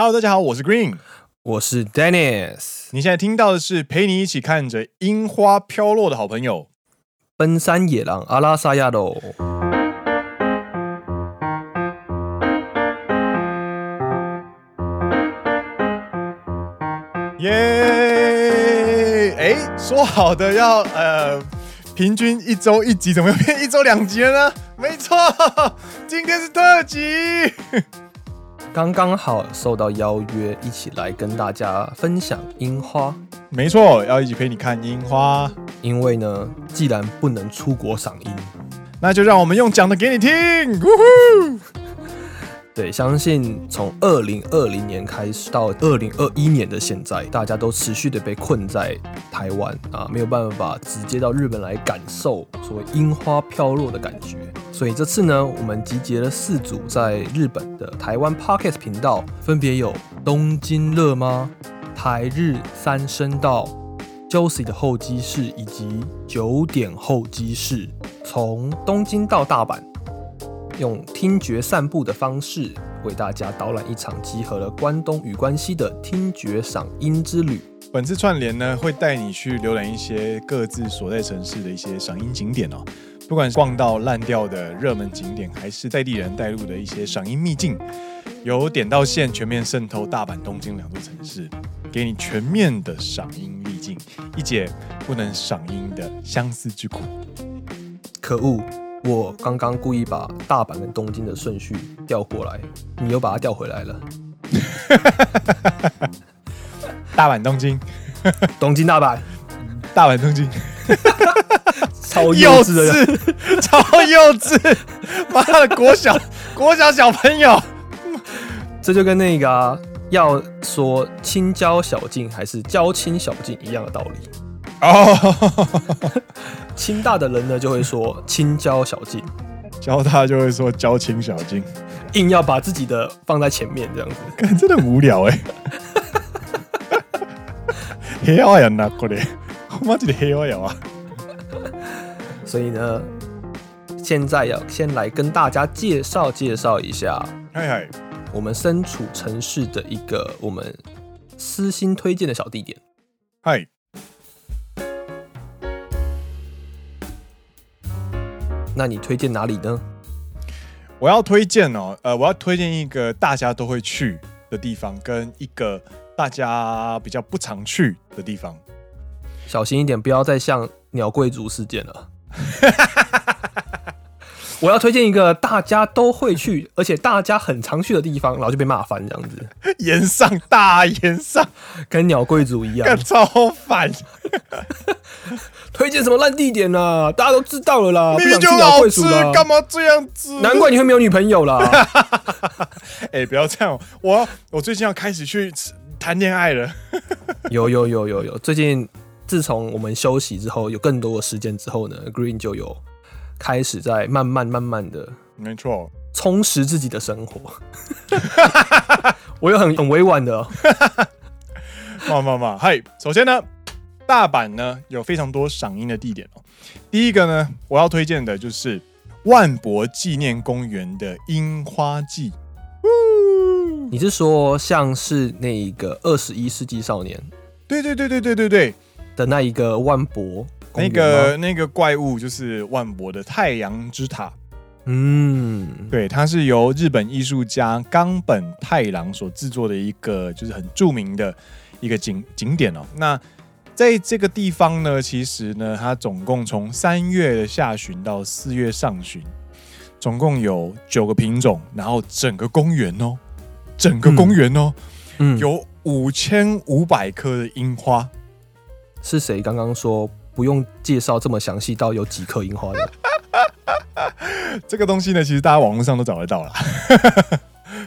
Hello，大家好，我是 Green，我是 Dennis。你现在听到的是陪你一起看着樱花飘落的好朋友——奔山野狼阿拉萨亚罗。耶！哎，说好的要呃平均一周一集，怎么又变一周两集了呢？没错，今天是特辑。刚刚好受到邀约，一起来跟大家分享樱花。没错，要一起陪你看樱花。因为呢，既然不能出国赏樱，那就让我们用讲的给你听。呜呼！对，相信从二零二零年开始到二零二一年的现在，大家都持续的被困在台湾啊，没有办法直接到日本来感受所谓樱花飘落的感觉。所以这次呢，我们集结了四组在日本的台湾 Podcast 频道，分别有东京乐吗、台日三声道、Josie 的候机室以及九点候机室，从东京到大阪。用听觉散步的方式，为大家导览一场集合了关东与关西的听觉赏音之旅。本次串联呢，会带你去浏览一些各自所在城市的一些赏音景点哦。不管是逛到烂掉的热门景点，还是在地人带路的一些赏音秘境，由点到线全面渗透大阪、东京两座城市，给你全面的赏音秘境，一解不能赏音的相思之苦。可恶！我刚刚故意把大阪跟东京的顺序调过来，你又把它调回来了。大阪、东京、东京、大阪、大阪、东京，超幼稚的，超幼稚！妈的，国小 国小小朋友，这就跟那个、啊、要说青椒小径还是椒青小径一样的道理。哦，清大的人呢就会说青椒小径，交大就会说交青小径，硬要把自己的放在前面这样子，干真的无聊哎、欸。黑话呀，那过来，我妈这里黑话呀啊。所以呢，现在要先来跟大家介绍介绍一下，嗨嗨，我们身处城市的一个我们私心推荐的小地点，嗨。那你推荐哪里呢？我要推荐哦，呃，我要推荐一个大家都会去的地方，跟一个大家比较不常去的地方。小心一点，不要再像鸟贵族事件了。我要推荐一个大家都会去，而且大家很常去的地方，然后就被骂翻这样子。炎上大炎上，跟鸟贵族一样，超烦。推荐什么烂地点呢、啊？大家都知道了啦。明明就好吃，干嘛这样子？难怪你会没有女朋友啦。哎、欸，不要这样，我我最近要开始去谈恋爱了。有有有有有，最近自从我们休息之后，有更多的时间之后呢，Green 就有。开始在慢慢慢慢的，没错，充实自己的生活。我有很很委婉的、喔，嘛嘛嘛，嗨！首先呢，大阪呢有非常多赏樱的地点哦、喔。第一个呢，我要推荐的就是万博纪念公园的樱花季。你是说像是那一个二十一世纪少年？对对对对对对对的那一个万博。那个那个怪物就是万博的太阳之塔，嗯，对，它是由日本艺术家冈本太郎所制作的一个，就是很著名的一个景景点哦。那在这个地方呢，其实呢，它总共从三月的下旬到四月上旬，总共有九个品种，然后整个公园哦，整个公园哦，嗯，有五千五百棵的樱花。是谁刚刚说？不用介绍这么详细，到有几颗樱花的 这个东西呢，其实大家网络上都找得到了。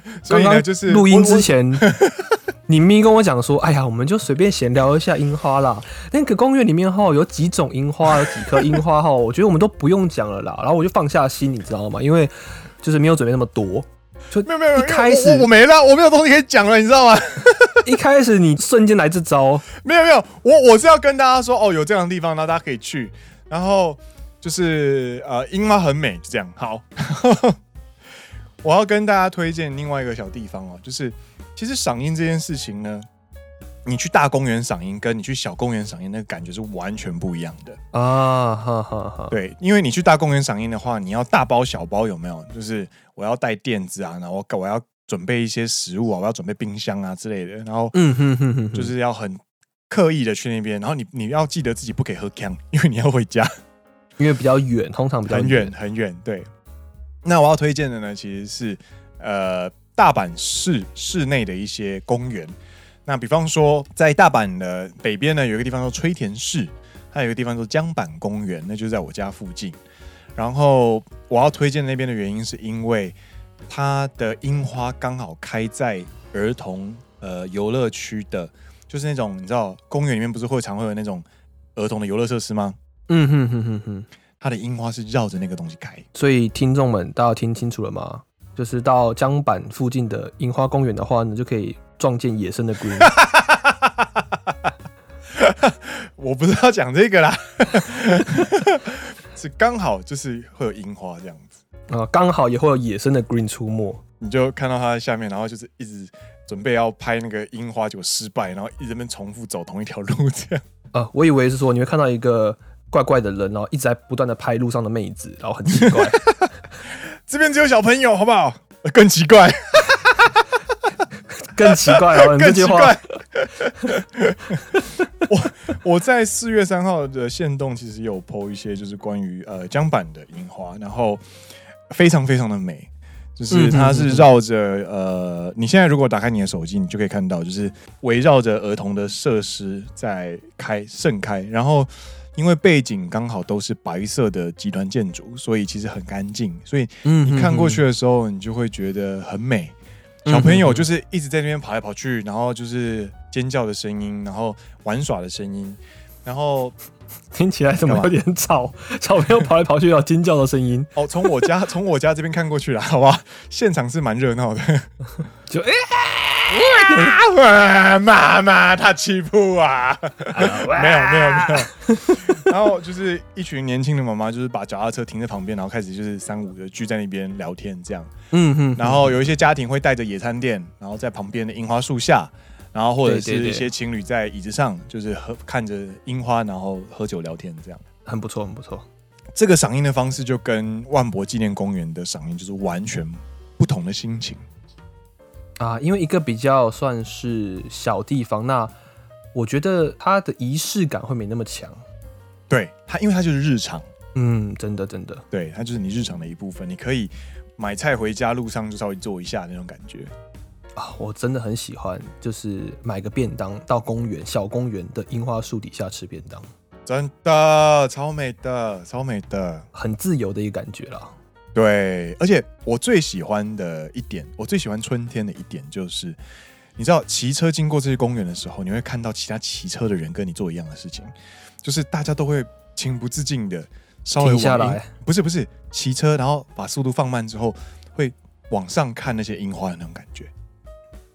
所以呢，就是录音之前，你咪跟我讲说：“哎呀，我们就随便闲聊一下樱花啦。”那个公园里面哈有几种樱花，有几棵樱花哈，我觉得我们都不用讲了啦。然后我就放下心，你知道吗？因为就是没有准备那么多。就没有没有，一开始我，我没了，我没有东西可以讲了，你知道吗？一开始你瞬间来这招，没有没有，我我是要跟大家说哦，有这样的地方，然后大家可以去，然后就是呃樱花很美，就这样好。我要跟大家推荐另外一个小地方哦，就是其实赏樱这件事情呢，你去大公园赏樱，跟你去小公园赏樱，那个感觉是完全不一样的啊！哈哈哈。对，因为你去大公园赏樱的话，你要大包小包，有没有？就是我要带垫子啊，然后我要准备一些食物啊，我要准备冰箱啊之类的，然后嗯哼哼哼，就是要很刻意的去那边，然后你你要记得自己不可以喝锵，因为你要回家，因为比较远，通常比较远很远，对。那我要推荐的呢，其实是呃大阪市市内的一些公园。那比方说，在大阪的北边呢，有一个地方叫吹田市，还有一个地方叫江坂公园，那就在我家附近。然后我要推荐那边的原因，是因为它的樱花刚好开在儿童呃游乐区的，就是那种你知道公园里面不是会常会有那种儿童的游乐设施吗？嗯哼哼哼哼。它的樱花是绕着那个东西开，所以听众们，大家听清楚了吗？就是到江板附近的樱花公园的话，你就可以撞见野生的 green。我不是要讲这个啦，是刚好就是会有樱花这样子啊，刚好也会有野生的 green 出没，你就看到它在下面，然后就是一直准备要拍那个樱花，结果失败，然后一直在重复走同一条路这样。啊，我以为是说你会看到一个。怪怪的人哦，一直在不断的拍路上的妹子，然后很奇怪。这边只有小朋友，好不好？更奇怪，更奇怪哦，更奇怪。我我在四月三号的限动其实有 po 一些，就是关于呃江坂的樱花，然后非常非常的美，就是它是绕着呃，你现在如果打开你的手机，你就可以看到，就是围绕着儿童的设施在开盛开，然后。因为背景刚好都是白色的集团建筑，所以其实很干净，所以你看过去的时候，你就会觉得很美。小朋友就是一直在那边跑来跑去，然后就是尖叫的声音，然后玩耍的声音，然后听起来怎么有点吵？小朋友跑来跑去，有尖叫的声音。哦，从我家从我家这边看过去了，好吧？现场是蛮热闹的，就哎。妈妈，他欺负啊！没有，没有，没有。然后就是一群年轻的妈妈，就是把脚踏车停在旁边，然后开始就是三五的聚在那边聊天，这样。嗯哼。然后有一些家庭会带着野餐垫，然后在旁边的樱花树下，然后或者是一些情侣在椅子上，就是喝看着樱花，然后喝酒聊天，这样。很不错，很不错。这个赏樱的方式就跟万博纪念公园的赏樱就是完全不同的心情。啊，因为一个比较算是小地方，那我觉得它的仪式感会没那么强。对它，因为它就是日常，嗯，真的真的，对，它就是你日常的一部分。你可以买菜回家路上就稍微做一下那种感觉。啊，我真的很喜欢，就是买个便当到公园小公园的樱花树底下吃便当，真的超美的，超美的，很自由的一个感觉啦。对，而且我最喜欢的一点，我最喜欢春天的一点就是，你知道骑车经过这些公园的时候，你会看到其他骑车的人跟你做一样的事情，就是大家都会情不自禁的稍微停下来，不是不是骑车，然后把速度放慢之后，会往上看那些樱花的那种感觉。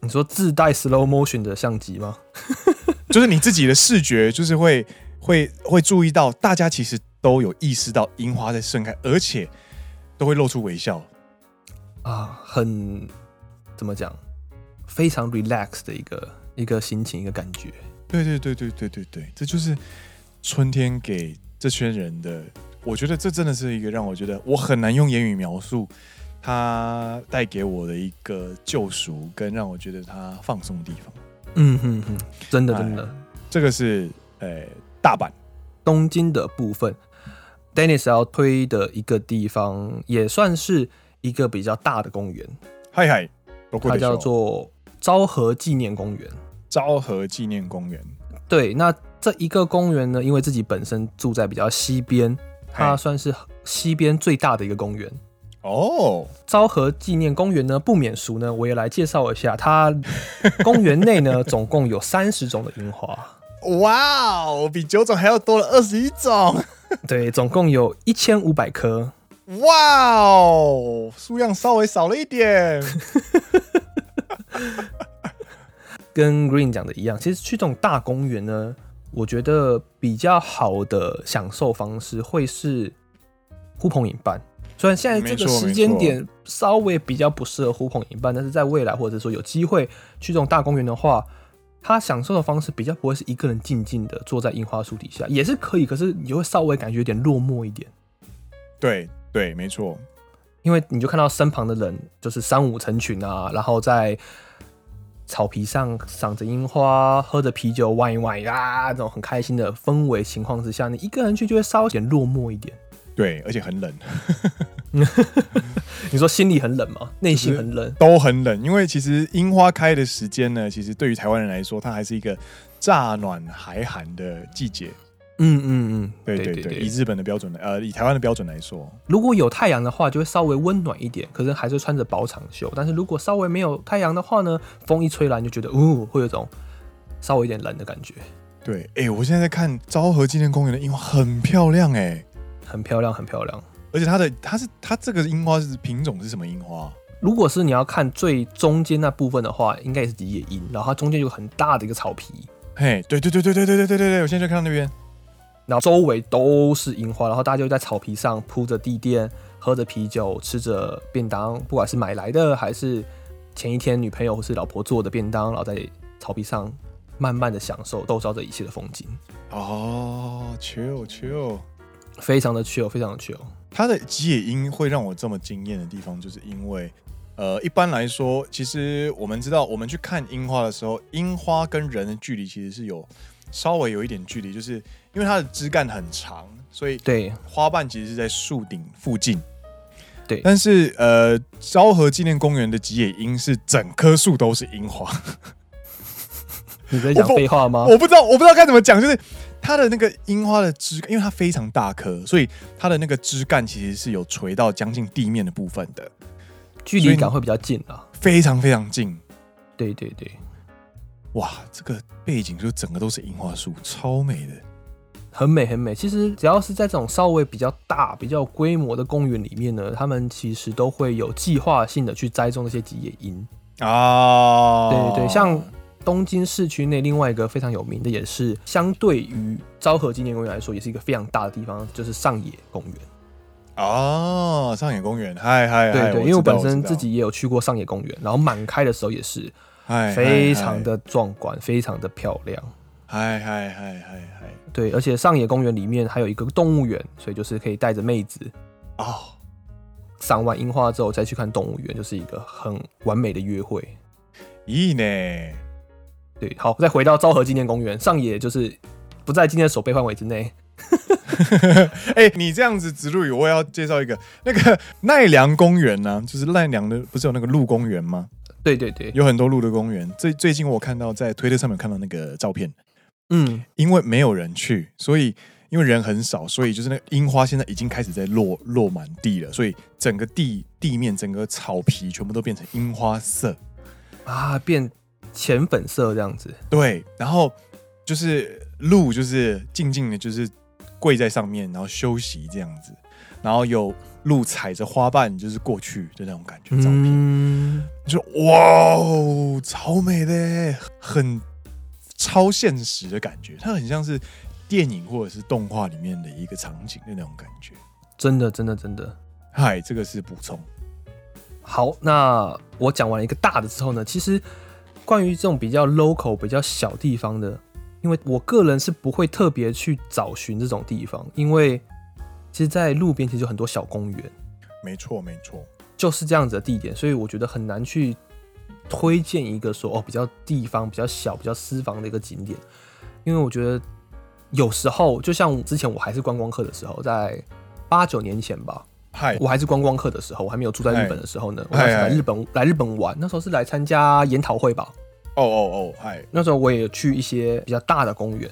你说自带 slow motion 的相机吗？就是你自己的视觉，就是会会会注意到，大家其实都有意识到樱花在盛开，而且。都会露出微笑啊，很怎么讲，非常 relax 的一个一个心情，一个感觉。对对对对对对对，这就是春天给这群人的。我觉得这真的是一个让我觉得我很难用言语描述它带给我的一个救赎，跟让我觉得它放松的地方。嗯哼哼，真的真的，哎、这个是呃、哎、大阪东京的部分。Dennis 要推的一个地方，也算是一个比较大的公园。嗨嗨，它叫做昭和纪念公园。昭和纪念公园，对，那这一个公园呢，因为自己本身住在比较西边，它算是西边最大的一个公园。哦，昭和纪念公园呢，不免俗呢，我也来介绍一下，它公园内呢，总共有三十种的樱花。哇哦，比九种还要多了二十一种。对，总共有一千五百棵。哇哦，数量稍微少了一点。跟 Green 讲的一样，其实去这种大公园呢，我觉得比较好的享受方式会是呼朋引伴。虽然现在这个时间点稍微比较不适合呼朋引伴，但是在未来或者说有机会去这种大公园的话，他享受的方式比较不会是一个人静静的坐在樱花树底下，也是可以，可是你就会稍微感觉有点落寞一点。对对，没错，因为你就看到身旁的人就是三五成群啊，然后在草皮上赏着樱花，喝着啤酒，玩一玩呀，这种很开心的氛围情况之下，你一个人去就会稍微有点落寞一点。对，而且很冷。你说心里很冷吗？内心很冷，都很冷。因为其实樱花开的时间呢，其实对于台湾人来说，它还是一个乍暖还寒的季节。嗯嗯嗯，对对对，以日本的标准来，呃，以台湾的标准来说，如果有太阳的话，就会稍微温暖一点，可是还是穿着薄长袖。但是如果稍微没有太阳的话呢，风一吹来，你就觉得，哦，会有种稍微有点冷的感觉。对，哎、欸，我现在在看昭和纪念公园的樱花，很漂亮，哎。很漂亮，很漂亮，而且它的它是它这个樱花是品种是什么樱花？如果是你要看最中间那部分的话，应该也是野樱，然后它中间有很大的一个草皮。嘿，对对对对对对对对对，我现在就看到那边，然后周围都是樱花，然后大家就在草皮上铺着地垫，喝着啤酒，吃着便当，不管是买来的还是前一天女朋友或是老婆做的便当，然后在草皮上慢慢的享受周遭这一切的风景。哦，chill chill。非常的 chill，非常的 chill。它的吉野樱会让我这么惊艳的地方，就是因为，呃，一般来说，其实我们知道，我们去看樱花的时候，樱花跟人的距离其实是有稍微有一点距离，就是因为它的枝干很长，所以对花瓣其实是在树顶附近。对，但是呃，昭和纪念公园的吉野樱是整棵树都是樱花。你在讲废话吗？我不知道，我不知道该怎么讲，就是。它的那个樱花的枝，因为它非常大颗，所以它的那个枝干其实是有垂到将近地面的部分的，距离感会比较近啊，非常非常近。对对对，哇，这个背景就整个都是樱花树，超美的，很美很美。其实只要是在这种稍微比较大、比较规模的公园里面呢，他们其实都会有计划性的去栽种那些吉野樱啊。对对对，像。东京市区内另外一个非常有名的，也是相对于昭和纪念公园来说，也是一个非常大的地方，就是上野公园。哦，上野公园，嗨嗨，对对，因为我本身自己也有去过上野公园，然后满开的时候也是，非常的壮观，非常的漂亮。嗨嗨嗨嗨嗨，对，而且上野公园里面还有一个动物园，所以就是可以带着妹子哦，赏完樱花之后再去看动物园，就是一个很完美的约会。咦呢？对，好，再回到昭和纪念公园，上野就是不在今天的守备范围之内。哎、欸，你这样子植入语，我也要介绍一个那个奈良公园呢、啊，就是奈良的，不是有那个鹿公园吗？对对对，有很多鹿的公园。最最近我看到在推特上面看到那个照片，嗯，因为没有人去，所以因为人很少，所以就是那个樱花现在已经开始在落落满地了，所以整个地地面、整个草皮全部都变成樱花色啊，变。浅粉色这样子，对，然后就是鹿，就是静静的，就是跪在上面，然后休息这样子，然后有鹿踩着花瓣，就是过去的那种感觉。照片，嗯、你说哇哦，超美的，很超现实的感觉，它很像是电影或者是动画里面的一个场景的那种感觉。真的，真的，真的。嗨，这个是补充。好，那我讲完一个大的之后呢，其实。关于这种比较 local、比较小地方的，因为我个人是不会特别去找寻这种地方，因为其实，在路边其实有很多小公园，没错没错，就是这样子的地点，所以我觉得很难去推荐一个说哦比较地方比较小、比较私房的一个景点，因为我觉得有时候就像之前我还是观光客的时候，在八九年前吧。我还是观光客的时候，我还没有住在日本的时候呢。我还是来日本来日本玩，那时候是来参加研讨会吧。哦哦哦，嗨！那时候我也去一些比较大的公园，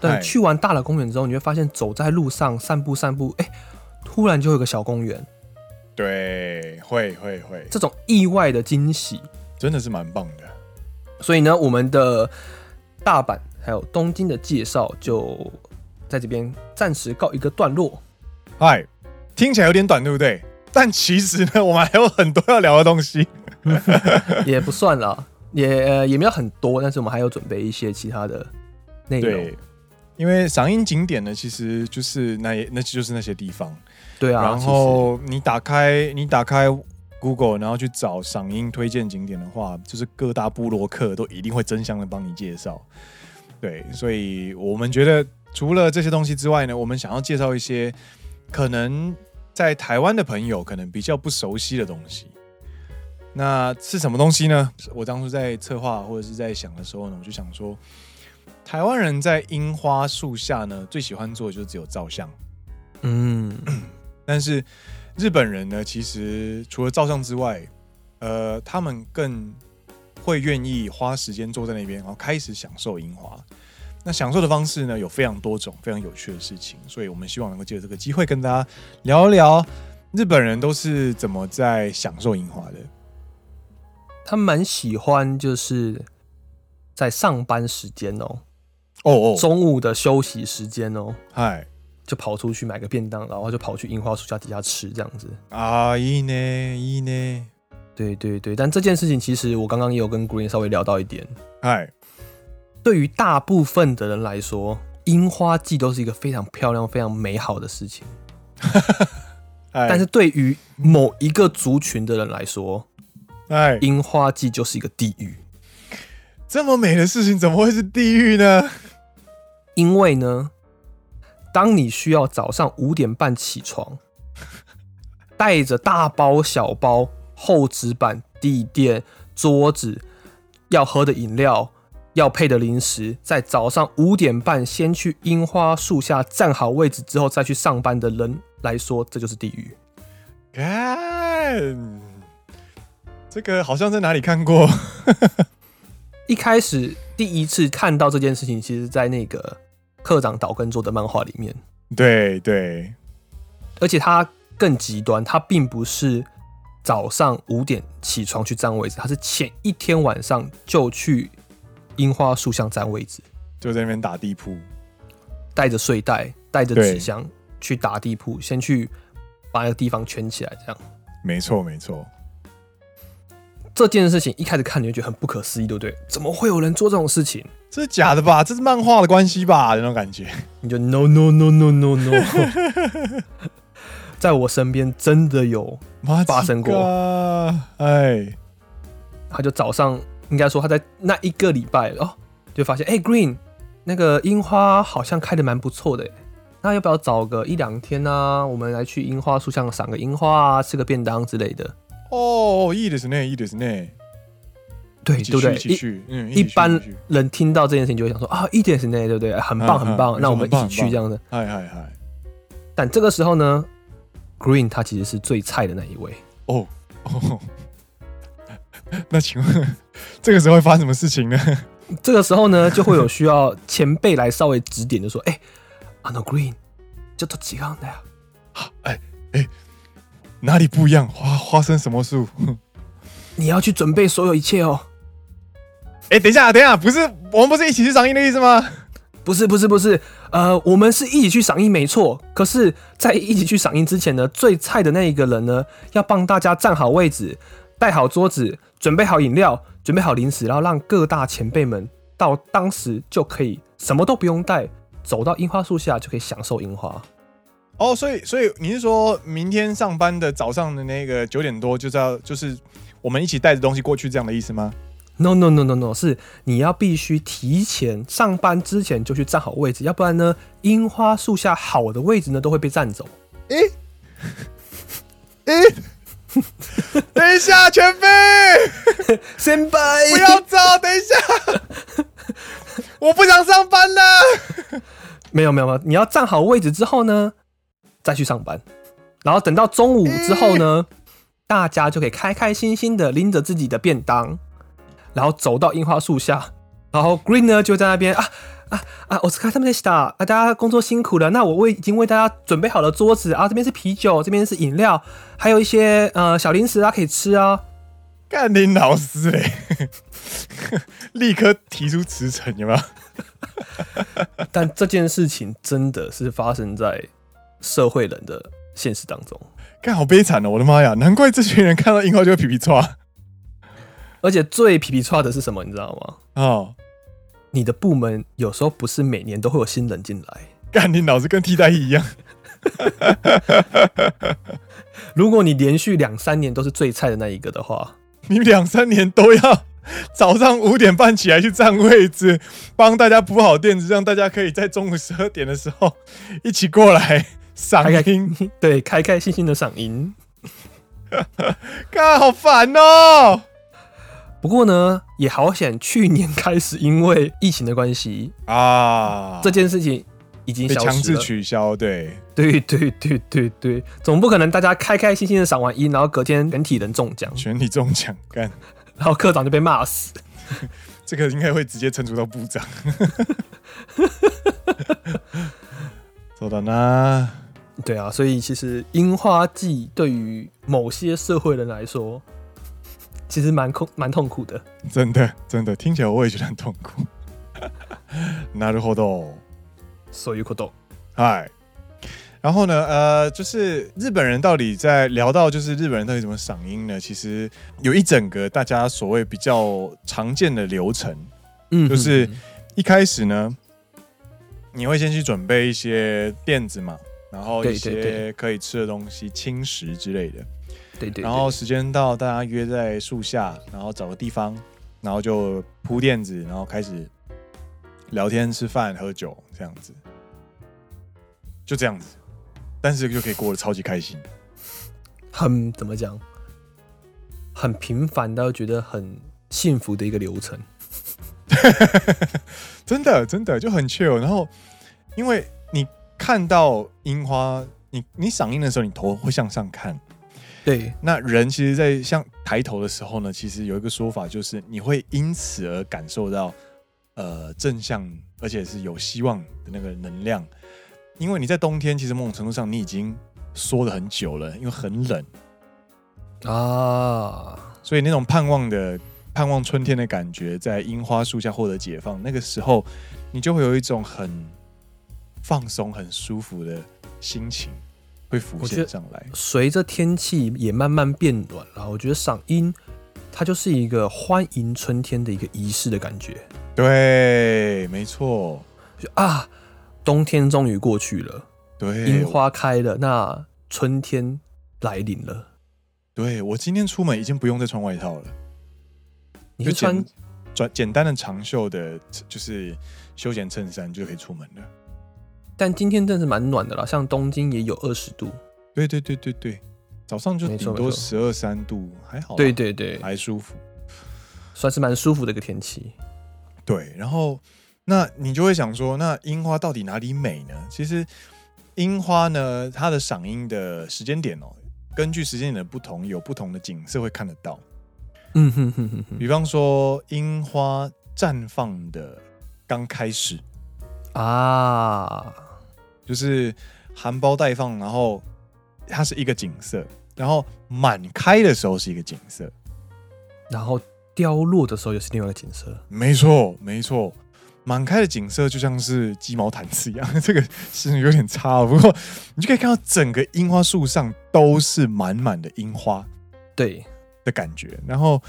但去完大的公园之后，你会发现走在路上散步散步，哎、欸，突然就有个小公园。对，会会会，这种意外的惊喜真的是蛮棒的。所以呢，我们的大阪还有东京的介绍就在这边暂时告一个段落。嗨。听起来有点短，对不对？但其实呢，我们还有很多要聊的东西，也不算了，也也没有很多，但是我们还有准备一些其他的内容。对，因为赏樱景点呢，其实就是那那就是那些地方。对啊。然后你打开你打开 Google，然后去找赏樱推荐景点的话，就是各大部落客都一定会争相的帮你介绍。对，所以我们觉得除了这些东西之外呢，我们想要介绍一些可能在台湾的朋友可能比较不熟悉的东西。那是什么东西呢？我当初在策划或者是在想的时候呢，我就想说，台湾人在樱花树下呢，最喜欢做的就只有照相。嗯，但是日本人呢，其实除了照相之外，呃，他们更会愿意花时间坐在那边，然后开始享受樱花。那享受的方式呢，有非常多种，非常有趣的事情。所以我们希望能够借着这个机会，跟大家聊一聊日本人都是怎么在享受樱花的。他们蛮喜欢，就是在上班时间哦，哦哦，中午的休息时间哦，嗨，就跑出去买个便当，然后就跑去樱花树下底下吃这样子啊，いいね，いいね，对对对，但这件事情其实我刚刚也有跟 Green 稍微聊到一点，嗨， 对于大部分的人来说，樱花季都是一个非常漂亮、非常美好的事情，但是对于某一个族群的人来说，哎，樱花季就是一个地狱。这么美的事情怎么会是地狱呢？因为呢，当你需要早上五点半起床，带着大包小包、厚纸板、地垫、桌子、要喝的饮料、要配的零食，在早上五点半先去樱花树下站好位置之后再去上班的人来说，这就是地狱。看。这个好像在哪里看过。一开始第一次看到这件事情，其实，在那个课长岛根做的漫画里面。对对，而且他更极端，他并不是早上五点起床去占位置，他是前一天晚上就去樱花树下占位置，就在那边打地铺，带着睡袋，带着纸箱去打地铺，先去把那个地方圈起来，这样。没错，没错。这件事情一开始看你就觉得很不可思议，对不对？怎么会有人做这种事情？这是假的吧？这是漫画的关系吧？那种感觉，你就 no no no no no no，在我身边真的有发生过。哎，他就早上应该说他在那一个礼拜哦，就发现哎、欸、Green 那个樱花好像开得蛮不错的，那要不要找个一两天呢、啊？我们来去樱花树下赏个樱花啊，吃个便当之类的。哦，いいですね，いいですね。对，对不对？一般人听到这件事情就会想说啊，いいですね，对不对？很棒，很棒。那我们一起去这样子。嗨嗨嗨！但这个时候呢，Green 他其实是最菜的那一位。哦哦。 那请问这个时候会发生什么事情呢？这个时候呢，就会有需要前辈来稍微指点，就说：“哎，あの Green，ちょっと违うんだよ。”哎哎。哪里不一样？花花生什么树？你要去准备所有一切哦。哎、欸，等一下，等一下，不是我们不是一起去赏樱的意思吗？不是，不是，不是。呃，我们是一起去赏樱，没错。可是，在一起去赏樱之前呢，最菜的那一个人呢，要帮大家站好位置， 带好桌子，准备好饮料，准备好零食，然后让各大前辈们到当时就可以什么都不用带，走到樱花树下就可以享受樱花。哦，所以所以你是说明天上班的早上的那个九点多就是要就是我们一起带着东西过去这样的意思吗？No no no no no，是你要必须提前上班之前就去站好位置，要不然呢，樱花树下好的位置呢都会被占走。诶、欸，诶、欸，等一下，全飞，先拜，不要走，等一下，我不想上班了。没有没有没有，你要站好位置之后呢，再去上班，然后等到中午之后呢，大家就可以开开心心的拎着自己的便当，然后走到樱花树下，然后 Green 呢就在那边啊啊啊！お疲れ様でした啊！大家工作辛苦了，那我为已经为大家准备好了桌子啊，这边是啤酒，这边是饮料，还有一些呃小零食啊可以吃啊。干你老师嘞！立刻提出辞呈，有没有？但这件事情真的是发生在。社会人的现实当中，干好悲惨哦！我的妈呀，难怪这群人看到樱花就会皮皮剉。而且最皮皮剉的是什么？你知道吗？哦， 你的部门有时候不是每年都会有新人进来。干你脑子跟替代役一样。如果你连续两三年都是最菜的那一个的话，你两三年都要早上五点半起来去占位置，帮大家铺好垫子，让大家可以在中午十二点的时候一起过来赏樱。对，开开心心的赏樱。看好烦哦。不过呢，也好险，去年开始因为疫情的关系啊，这件事情。已经强制取消，对对对对对对，总不可能大家开开心心的赏完樱，然后隔天全体人中奖，全体中奖干，然后课长就被骂死，这个应该会直接惩处到部长。そうだな，对啊，所以其实樱花季对于某些社会人来说， 其实蛮痛蛮痛苦的，真的真的听起来我也觉得很痛苦。なるほど。所以可懂，嗨，然后呢，呃，就是日本人到底在聊到就是日本人到底怎么赏樱呢？其实有一整个大家所谓比较常见的流程，嗯，就是一开始呢，你会先去准备一些垫子嘛，然后一些可以吃的东西、轻食之类的， 对对，然后时间到，大家约在树下，然后找个地方，然后就铺垫子，然后开始。聊天、吃饭、喝酒，这样子，就这样子，但是就可以过得超级开心，很怎么讲，很平凡到觉得很幸福的一个流程，真的真的就很 chill。然后，因为你看到樱花，你你赏樱的时候，你头会向上看，对。那人其实，在像抬头的时候呢，其实有一个说法，就是你会因此而感受到。呃，正向而且是有希望的那个能量，因为你在冬天，其实某种程度上你已经缩了很久了，因为很冷啊，所以那种盼望的盼望春天的感觉，在樱花树下获得解放，那个时候你就会有一种很放松、很舒服的心情会浮现上来。随着天气也慢慢变暖了，我觉得赏樱它就是一个欢迎春天的一个仪式的感觉。对，没错，啊，冬天终于过去了，对，樱花开了，那春天来临了。对，我今天出门已经不用再穿外套了，你就穿简简单的长袖的，就是休闲衬衫就可以出门了。但今天真是蛮暖的啦，像东京也有二十度。对对对对对，早上就顶多十二三度，还好。对对对，还舒服，算是蛮舒服的一个天气。对，然后那你就会想说，那樱花到底哪里美呢？其实樱花呢，它的赏樱的时间点哦，根据时间点的不同，有不同的景色会看得到。嗯哼哼哼哼，比方说樱花绽放的刚开始啊，就是含苞待放，然后它是一个景色，然后满开的时候是一个景色，然后。凋落的时候又是另外一个景色，没错没错，满开的景色就像是鸡毛掸子一样，这个是有点差，不过你就可以看到整个樱花树上都是满满的樱花，对的感觉。然后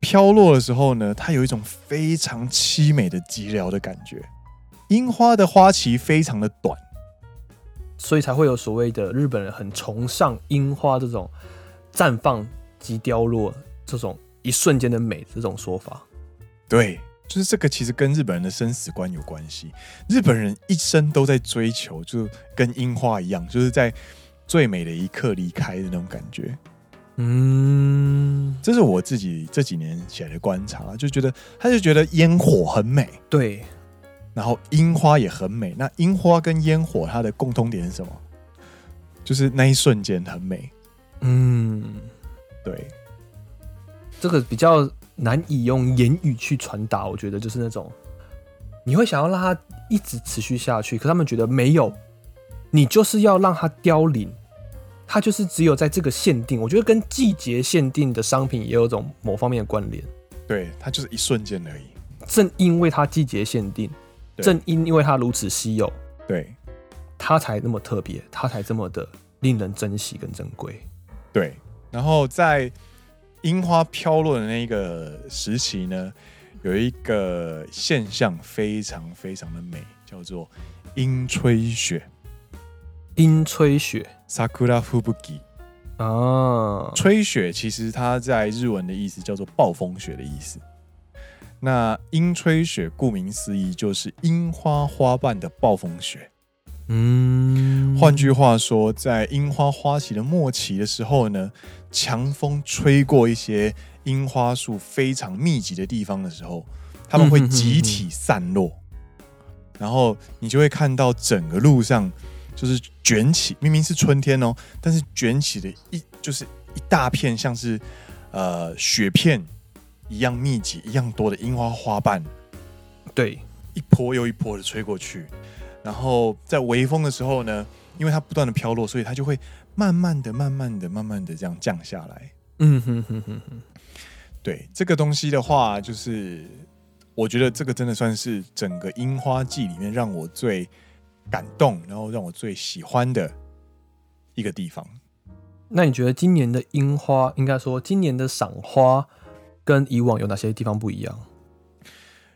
飘落的时候呢，它有一种非常凄美的寂寥的感觉。樱花的花期非常的短，所以才会有所谓的日本人很崇尚樱花这种绽放及凋落这种。一瞬间的美这种说法，对，就是这个，其实跟日本人的生死观有关系。日本人一生都在追求，就跟樱花一样，就是在最美的一刻离开的那种感觉。嗯，这是我自己这几年起来的观察，就觉得他就觉得烟火很美，对，然后樱花也很美。那樱花跟烟火它的共通点是什么？就是那一瞬间很美。嗯，对。这个比较难以用言语去传达，我觉得就是那种你会想要让它一直持续下去，可他们觉得没有，你就是要让它凋零，它就是只有在这个限定，我觉得跟季节限定的商品也有种某方面的关联。对，它就是一瞬间而已。正因为它季节限定，正因因为它如此稀有，对，它才那么特别，它才这么的令人珍惜跟珍贵。对，然后在。樱花飘落的那个时期呢，有一个现象非常非常的美，叫做樱吹雪。樱吹雪，Sakura Fubuki。啊，吹雪其实它在日文的意思叫做暴风雪的意思。那樱吹雪顾名思义就是樱花花瓣的暴风雪。嗯，换句话说，在樱花花期的末期的时候呢，强风吹过一些樱花树非常密集的地方的时候，它们会集体散落，然后你就会看到整个路上。就是卷起，明明是春天哦，但是卷起的一就是一大片，像是呃雪片一样密集、一样多的樱花花瓣，对，一波又一波的吹过去，然后在微风的时候呢，因为它不断的飘落，所以它就会慢慢的、慢慢的、慢慢的这样降下来。嗯哼哼哼哼，对，这个东西的话，就是我觉得这个真的算是整个樱花季里面让我最。感动，然后让我最喜欢的一个地方。那你觉得今年的樱花，应该说今年的赏花跟以往有哪些地方不一样？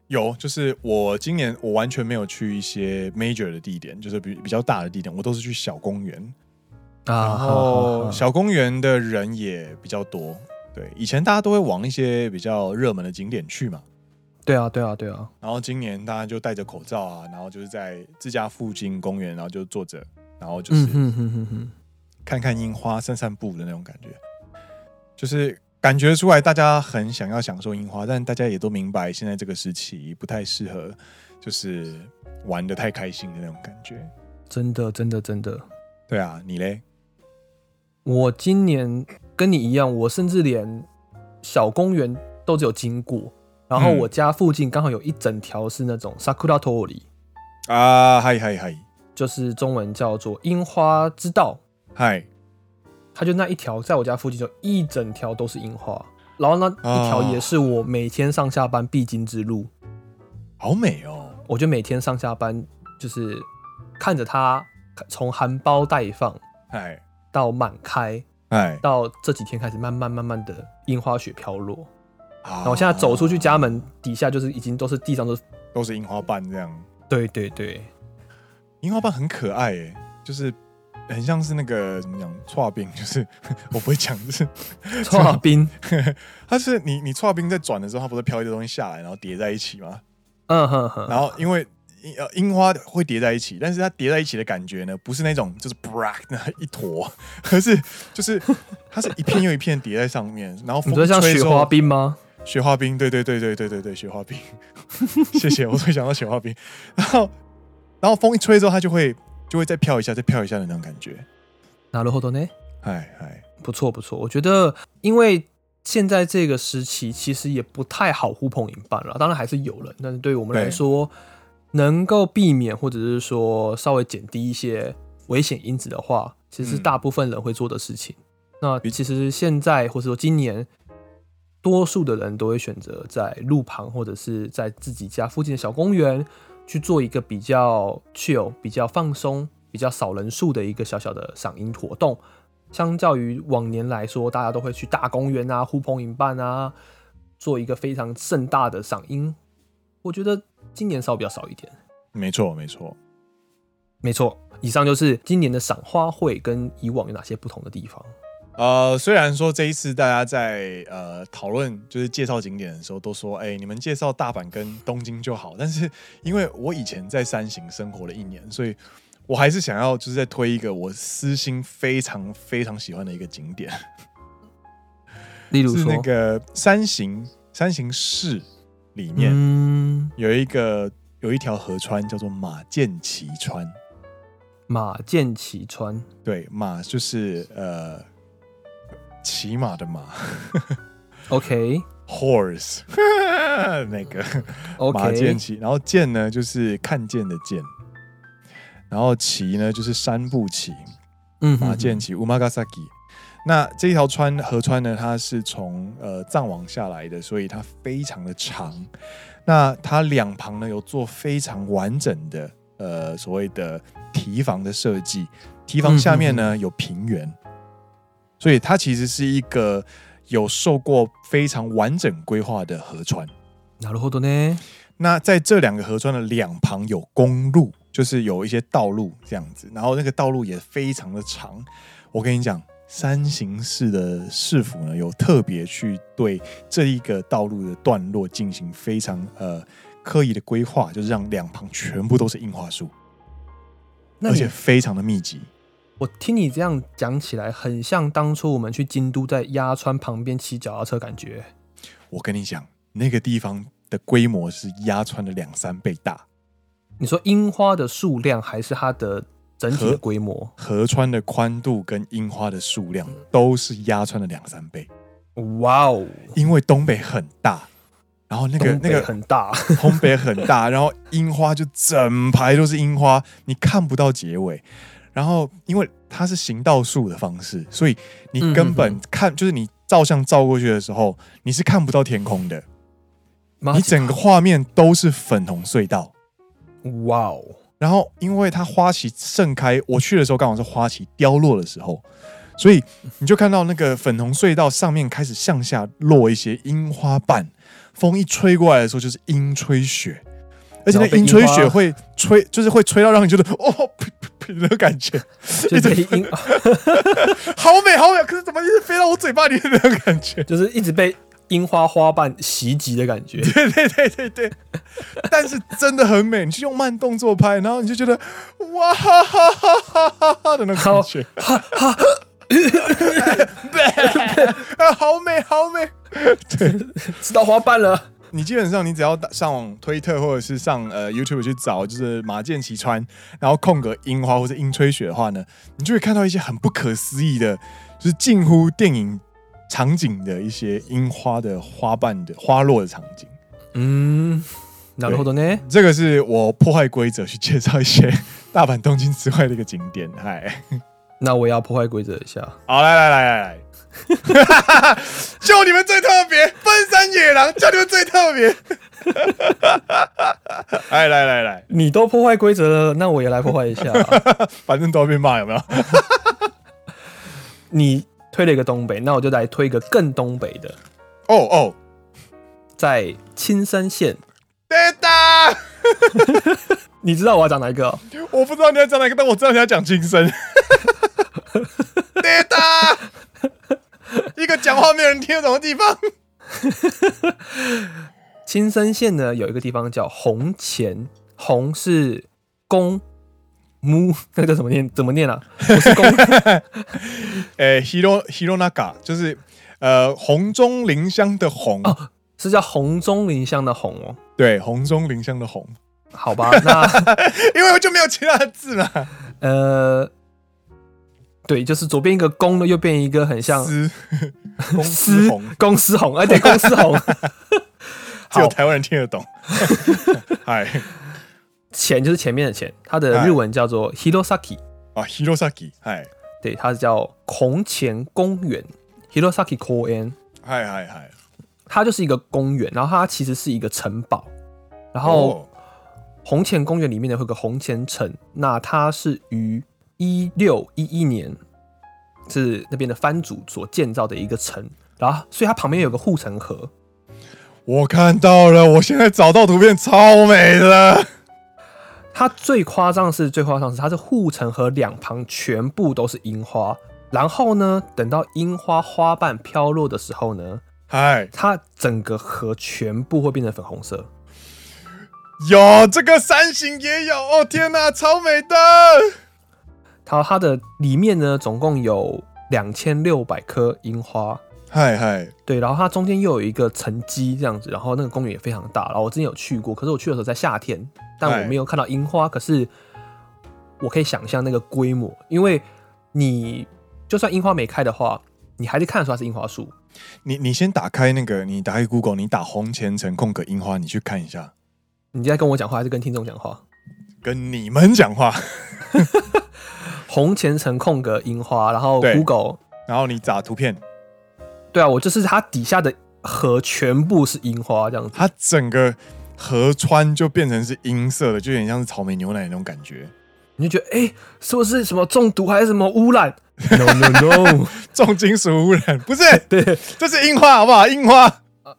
有，就是我今年我完全没有去一些 major 的地点，就是比比较大的地点，我都是去小公园。啊，然后小公园的人也比较多。对，以前大家都会往一些比较热门的景点去嘛。对啊，对啊，对啊。然后今年大家就戴着口罩啊，然后就是在自家附近公园，然后就坐着，然后就是看看樱花、散散步的那种感觉，就是感觉出来大家很想要享受樱花，但大家也都明白现在这个时期不太适合，就是玩的太开心的那种感觉。真的，真的，真的。对啊，你嘞？我今年跟你一样，我甚至连小公园都只有经过。然后我家附近刚好有一整条是那种 Sakura Tori 啊，嗨嗨嗨，就是中文叫做樱花之道，嗨，它就那一条，在我家附近就一整条都是樱花，然后那一条也是我每天上下班必经之路，好美哦！我就每天上下班就是看着它从含苞待放，哎，到满开，哎，到这几天开始慢慢慢慢的樱花雪飘落。然后我现在走出去家门底下，就是已经都是地上都是都是樱花瓣这样。对对对，樱花瓣很可爱诶，就是很像是那个怎么讲，剉冰，就是我不会讲，就是 剉冰，它是你你剉冰在转的时候，它不是飘一个东西下来，然后叠在一起吗？嗯哼哼。然后因为呃樱花会叠在一起，但是它叠在一起的感觉呢，不是那种就是 black 那一坨，可是就是 它是一片又一片叠在上面，然后风吹像雪花冰吗？雪花冰，对对对对对对对，雪花冰，谢谢，我会想到雪花冰。然后，然后风一吹之后，它就会就会再飘一下，再飘一下的那种感觉。なるほどね，嗨嗨，不错不错。我觉得，因为现在这个时期其实也不太好呼朋引伴了，当然还是有人，但是对于我们来说，能够避免或者是说稍微减低一些危险因子的话，其实是大部分人会做的事情。嗯、那其实现在或者说今年。多数的人都会选择在路旁或者是在自己家附近的小公园 去做一个比较 chill、比较放松、比较少人数的一个小小的赏樱活动。相较于往年来说，大家都会去大公园啊、呼朋引伴啊，做一个非常盛大的赏樱。我觉得今年稍微比较少一点。没错，没错，没错。以上就是今年的赏花会跟以往有哪些不同的地方。呃，虽然说这一次大家在呃讨论就是介绍景点的时候都说，哎、欸，你们介绍大阪跟东京就好，但是因为我以前在山形生活了一年，所以我还是想要就是再推一个我私心非常非常喜欢的一个景点，例如说是那个山形山形市里面、嗯、有一个有一条河川叫做马见崎川，马见崎川，对，马就是呃。骑马的马，OK，horse，那个马剑骑，然后剑呢就是看见的剑，然后骑呢就是三步骑，嗯，马剑骑，Umagasaki。那这一条川河川呢，它是从呃藏王下来的，所以它非常的长。那它两旁呢有做非常完整的呃所谓的堤防的设计，堤防下面呢有平原。所以它其实是一个有受过非常完整规划的河川。なるほどね。那在这两个河川的两旁有公路， 就是有一些道路这样子，然后那个道路也非常的长。我跟你讲，山形市的市府呢，有特别去对这一个道路的段落进行非常呃刻意的规划，就是让两旁全部都是樱花树，而且非常的密集。 我听你这样讲起来，很像当初我们去京都在鸭川旁边骑脚踏车感觉。我跟你讲，那个地方的规模是鸭川的两三倍大。你说樱花的数量还是它的整体的规模？河川的宽度跟樱花的数量都是鸭川的两三倍。哇哦！因为东北很大，然后那个那个很大，东北很大，然后樱花就整排都是樱花，你看不到结尾。然后，因为它是行道树的方式，所以你根本看，就是你照相照过去的时候，你是看不到天空的。你整个画面都是粉红隧道。哇哦！然后，因为它花期盛开，我去的时候刚好是花期凋落的时候，所以你就看到那个粉红隧道上面开始向下落一些樱花瓣，风一吹过来的时候，就是樱吹雪。而且那樱吹雪会吹，就是会吹到让你觉得哦，噗噗噗那个感觉，一直樱，好美好美，可是怎么一直飞到我嘴巴里的那种感觉，就是一直被樱花花瓣袭击的感觉。对对对对对，但是真的很美，你去用慢动作拍，然后你就觉得哇哈哈哈哈哈哈的那种感觉，哈哈，好美好美，对，吃到花瓣了。你基本上，你只要上网推特或者是上呃 YouTube 去找，就是马见齐川，然后空格樱花或者樱吹雪的话呢，你就会看到一些很不可思议的，就是近乎电影场景的一些樱花的花瓣的花落的场景。嗯，なるほどね。这个是我破坏规则去介绍一些大阪东京之外的一个景点。嗨，那我也要破坏规则一下。好，来来来来来。就你们最特别，奔 山野狼，就你们最特别。来来来来，你都破坏规则了，那我也来破坏一下。反正都要被骂，有没有？你推了一个东北，那我就来推一个更东北的。哦哦，在青山县。对的。你知道我要讲哪一个？我不知道你要讲哪一个，但我知道你要讲青森。对的。一个讲话没有人听得懂的地方。青森县呢，有一个地方叫红前，红是公木，那个叫怎么念？怎么念啊？不是公。呃，hiro hironaka 就是呃红中林香的红哦，是叫红中林香的红哦。对，红中林香的红。好吧，那因为我就没有其他的字了。呃。对，就是左边一个公的，右边一个很像司 公司红，公司红，哎，对，公司红，只有台湾人听得懂。嗨，前就是前面的前，它的日文叫做 Hirosaki 啊，Hirosaki，嗨，对，它是叫弘前公园，Hirosaki 公园，嗨嗨嗨，它就是一个公园，然后它其实是一个城堡，然后红前公园里面呢会有个红前城，那它是于。一六一一年是那边的藩主所建造的一个城，然后所以它旁边有个护城河。我看到了，我现在找到图片，超美的。它最夸张的是，最夸张的是，它是护城河两旁全部都是樱花，然后呢，等到樱花花瓣飘落的时候呢，嗨，它整个河全部会变成粉红色。有这个山形也有哦，天哪，超美的。它它的里面呢，总共有两千六百颗樱花，嗨嗨，对，然后它中间又有一个城基这样子，然后那个公园也非常大，然后我之前有去过，可是我去的时候在夏天，但我没有看到樱花，可是我可以想象那个规模，因为你就算樱花没开的话，你还是看得出它是樱花树。你你先打开那个，你打开 Google，你打红前城空格樱花，你去看一下。你在跟我讲话还是跟听众讲话？跟你们讲话。弘前程空格樱花，然后 Google，然后你找图片，对啊，我就是它底下的河全部是樱花这样子，它整个河川就变成是银色的，就有点像是草莓牛奶那种感觉，你就觉得哎、欸，是不是什么中毒还是什么污染？No No No，重金属污染不是？对，这是樱花好不好？樱花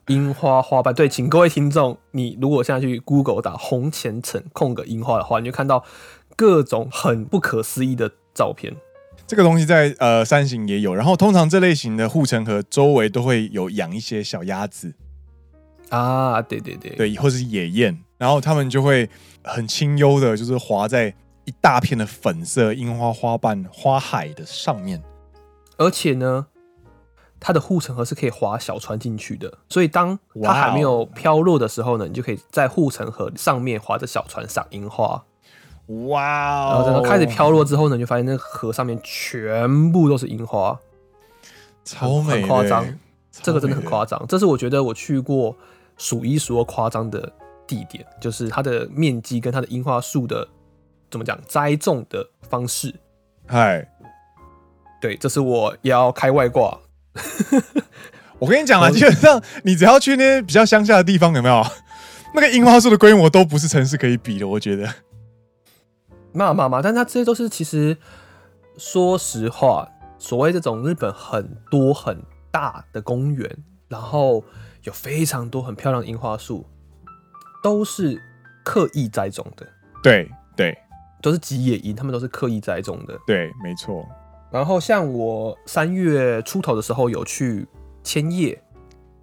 樱花花瓣。对，请各位听众，你如果现在去 Google 打红前程空格樱花的话，你就看到各种很不可思议的照片。这个东西在呃山形也有，然后通常这类型的护城河周围都会有养一些小鸭子啊，对对对，对，或者是野雁，然后他们就会很清幽的，就是滑在一大片的粉色樱花花瓣花海的上面，而且呢，它的护城河是可以划小船进去的，所以当它还没有飘落的时候呢，你就可以在护城河上面划着小船赏樱花。哇哦！然后等它开始飘落之后呢，你就发现那个河上面全部都是樱花，超美，很夸张。这个真的很夸张，这是我觉得我去过数一数二夸张的地点，就是它的面积跟它的樱花树的怎么讲栽种的方式。嗨，对，这是我要开外挂。我跟你讲啊，基本上你只要去那些比较乡下的地方，有没有那个樱花树的规模都不是城市可以比的，我觉得。嘛嘛嘛，但它这些都是其实，说实话，所谓这种日本很多很大的公园，然后有非常多很漂亮的樱花树，都是刻意栽种的。对对，都是吉野樱，他们都是刻意栽种的。对，没错。然后像我三月出头的时候有去千叶，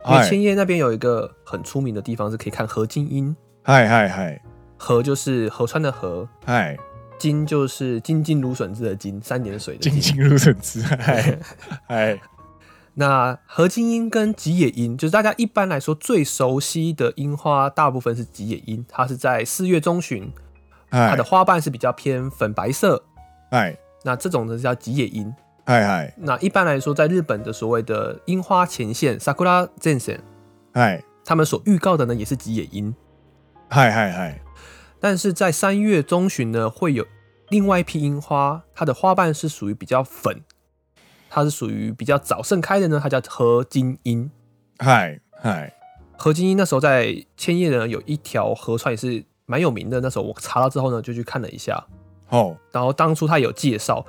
因为千叶那边有一个很出名的地方是可以看河津樱。嗨嗨嗨，河就是河川的河。嗨。津就是金金芦笋汁的金，三点水的金金芦笋汁。哎哎，那河津樱跟吉野樱，就是大家一般来说最熟悉的樱花，大部分是吉野樱，它是在四月中旬，它的花瓣是比较偏粉白色。哎，那这种呢是叫吉野樱。哎哎，那一般来说，在日本的所谓的樱花前线 （Sakura Zensen），哎，他们所预告的呢也是吉野樱。嗨嗨嗨。但是在三月中旬呢，会有另外一批樱花，它的花瓣是属于比较粉，它是属于比较早盛开的呢，它叫合金樱。嗨嗨，合金樱那时候在千叶呢，有一条河川也是蛮有名的。那时候我查到之后呢，就去看了一下。哦，然后当初他有介绍，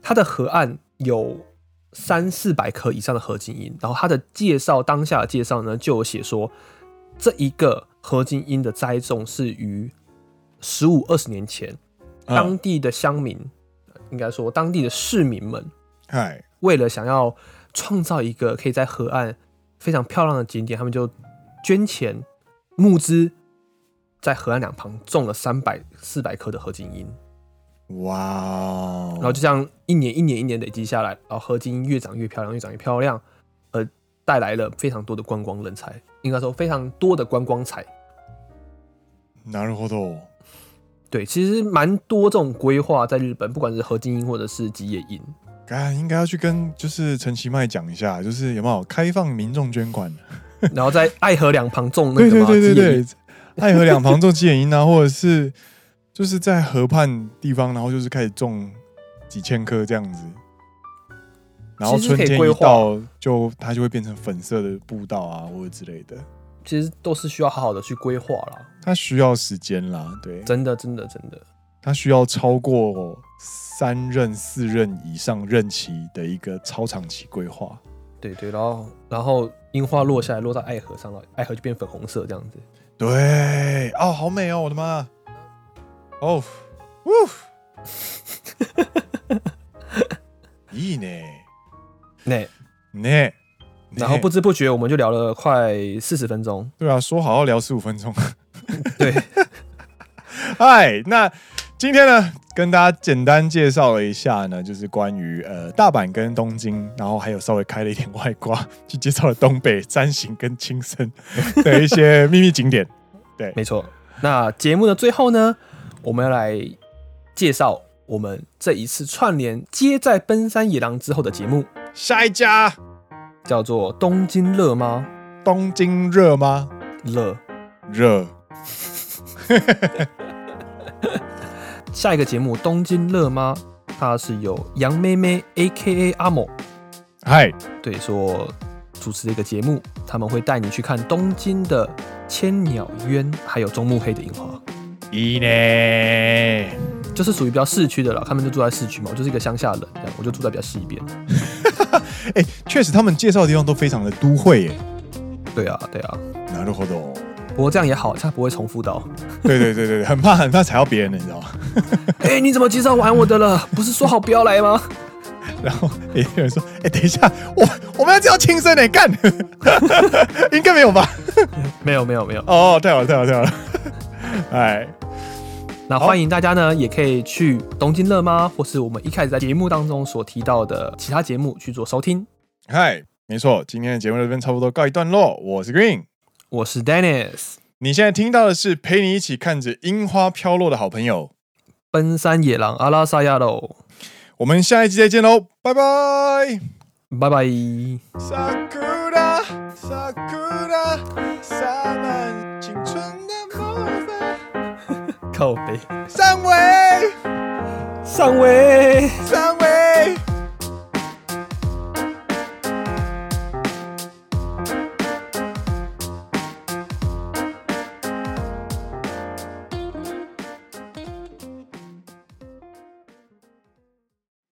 它的河岸有三四百棵以上的合金樱。然后他的介绍，当下的介绍呢，就有写说，这一个合金樱的栽种是于。十五二十年前，当地的乡民，嗯、应该说当地的市民们，嗨，为了想要创造一个可以在河岸非常漂亮的景点，他们就捐钱募资，在河岸两旁种了三百四百棵的河津樱。哇！然后就这样一年一年一年累积下来，然后河津樱越长越漂亮，越长越漂亮，而带来了非常多的观光人才，应该说非常多的观光财。なるほど。 对，其实蛮多这种规划在日本，不管是合金樱或者是吉野樱，该应该要去跟就是陈其迈讲一下，就是有没有开放民众捐款，然后在爱河两旁种那个对对对对对，爱河两旁种吉野樱啊，或者是就是在河畔地方，然后就是开始种几千棵这样子，然后春天一到就它就会变成粉色的步道啊，或者之类的。其实都是需要好好的去规划啦，它需要时间啦，对，真的真的真的，它需要超过三任四任以上任期的一个超长期规划，对对，然后然后樱花落下来落在爱河上了，爱河就变粉红色这样子，对，哦，好美哦，我的妈，哦，呜，いいね，ねね。 然后不知不觉我们就聊了快四十分钟。对啊，说好要聊十五分钟。对，嗨，那今天呢，跟大家简单介绍了一下呢，就是关于呃大阪跟东京，然后还有稍微开了一点外挂，去介绍了东北山形跟青森的一些秘密景点。对，没错。那节目的最后呢，我们要来介绍我们这一次串联接在奔山野狼之后的节目，下一家。叫做东京热吗？东京热吗？热热。下一个节目《东京热吗》，它是由杨妹妹 （A.K.A. 阿某）嗨，对，说主持的一个节目，他们会带你去看东京的千鸟渊，还有中目黑的樱花。一呢，就是属于比较市区的了，他们就住在市区嘛，我就是一个乡下人，这样我就住在比较西边。哎，确实，他们介绍的地方都非常的都会耶。 对啊，对啊。なるほど。不过这样也好，他不会重复到。对对对对，很怕很怕踩到别人的，你知道吗？哎、欸，你怎么介绍完我的了？不是说好不要来吗？然后有人说：“哎、欸，等一下，我我们要叫轻声点干，应该没有吧？没有没有没有。哦，太好了太好了太好了！哎， 那欢迎大家呢，也可以去东京乐吗？或是我们一开始在节目当中所提到的其他节目去做收听。嗨，没错，今天的节目这边差不多告一段落。我是 Green，我是 Dennis。你现在听到的是陪你一起看着樱花飘落的好朋友——奔山野狼阿拉萨亚喽。我们下一集再见喽，拜拜，拜拜。上尾，上尾，上尾。